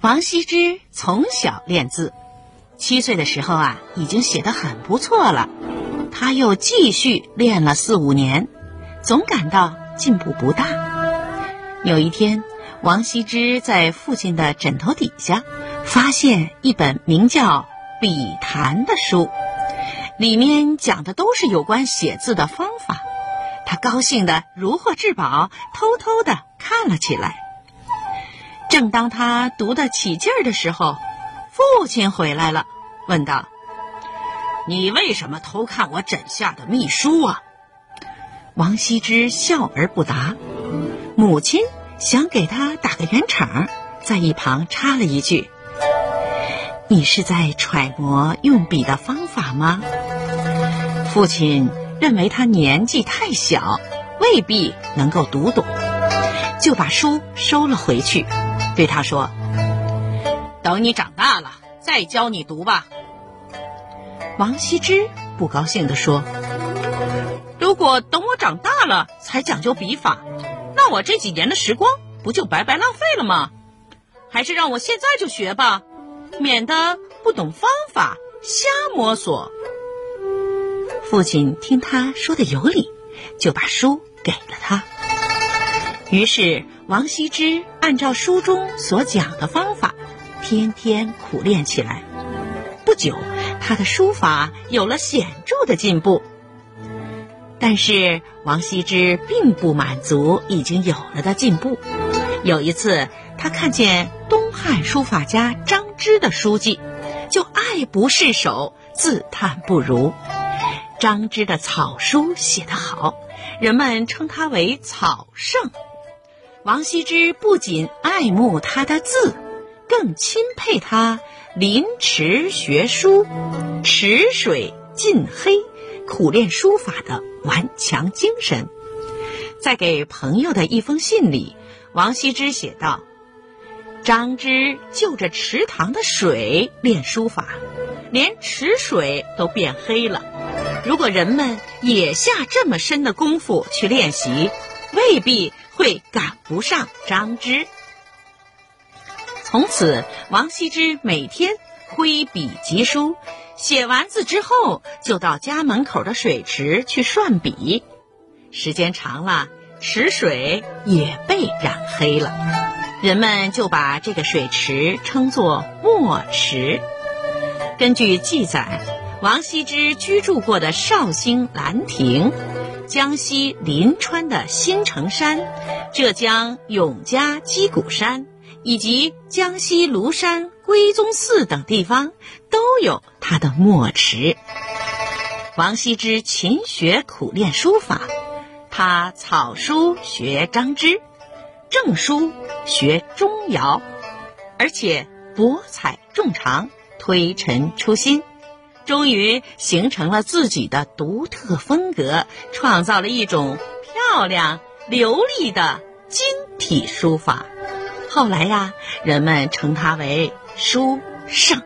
王羲之从小练字，七岁的时候啊，已经写得很不错了。他又继续练了四五年，总感到进步不大。有一天，王羲之在父亲的枕头底下发现一本名叫《笔谈》的书，里面讲的都是有关写字的方法。他高兴得如获至宝，偷偷的看了起来。正当他读得起劲儿的时候，父亲回来了，问道：“你为什么偷看我枕下的秘书啊？”王羲之笑而不答。母亲想给他打个圆场，在一旁插了一句：“你是在揣摩用笔的方法吗？”父亲认为他年纪太小，未必能够读懂，就把书收了回去。对他说：“等你长大了再教你读吧。”王羲之不高兴地说：“如果等我长大了才讲究笔法，那我这几年的时光不就白白浪费了吗？还是让我现在就学吧，免得不懂方法瞎摸索。”父亲听他说的有理，就把书给了他。于是，王羲之按照书中所讲的方法，天天苦练起来。不久，他的书法有了显著的进步。但是，王羲之并不满足已经有了的进步。有一次，他看见汉书法家张芝的书记，就爱不释手，自叹不如。张芝的草书写得好，人们称他为草圣。王羲之不仅爱慕他的字，更钦佩他临池学书、池水浸黑、苦练书法的顽强精神。在给朋友的一封信里，王羲之写道：“张芝就着池塘的水练书法，连池水都变黑了。如果人们也下这么深的功夫去练习，未必。”会赶不上张芝。从此，王羲之每天挥笔疾书，写完字之后，就到家门口的水池去涮笔。时间长了，池水也被染黑了，人们就把这个水池称作墨池。根据记载，王羲之居住过的绍兴兰亭。江西临川的新城山、浙江永嘉鸡谷山以及江西庐山归宗寺等地方都有他的墨池。王羲之勤学苦练书法，他草书学张芝，正书学钟繇，而且博采众长，推陈出新。终于形成了自己的独特风格，创造了一种漂亮流利的金体书法。后来呀，人们称他为书圣。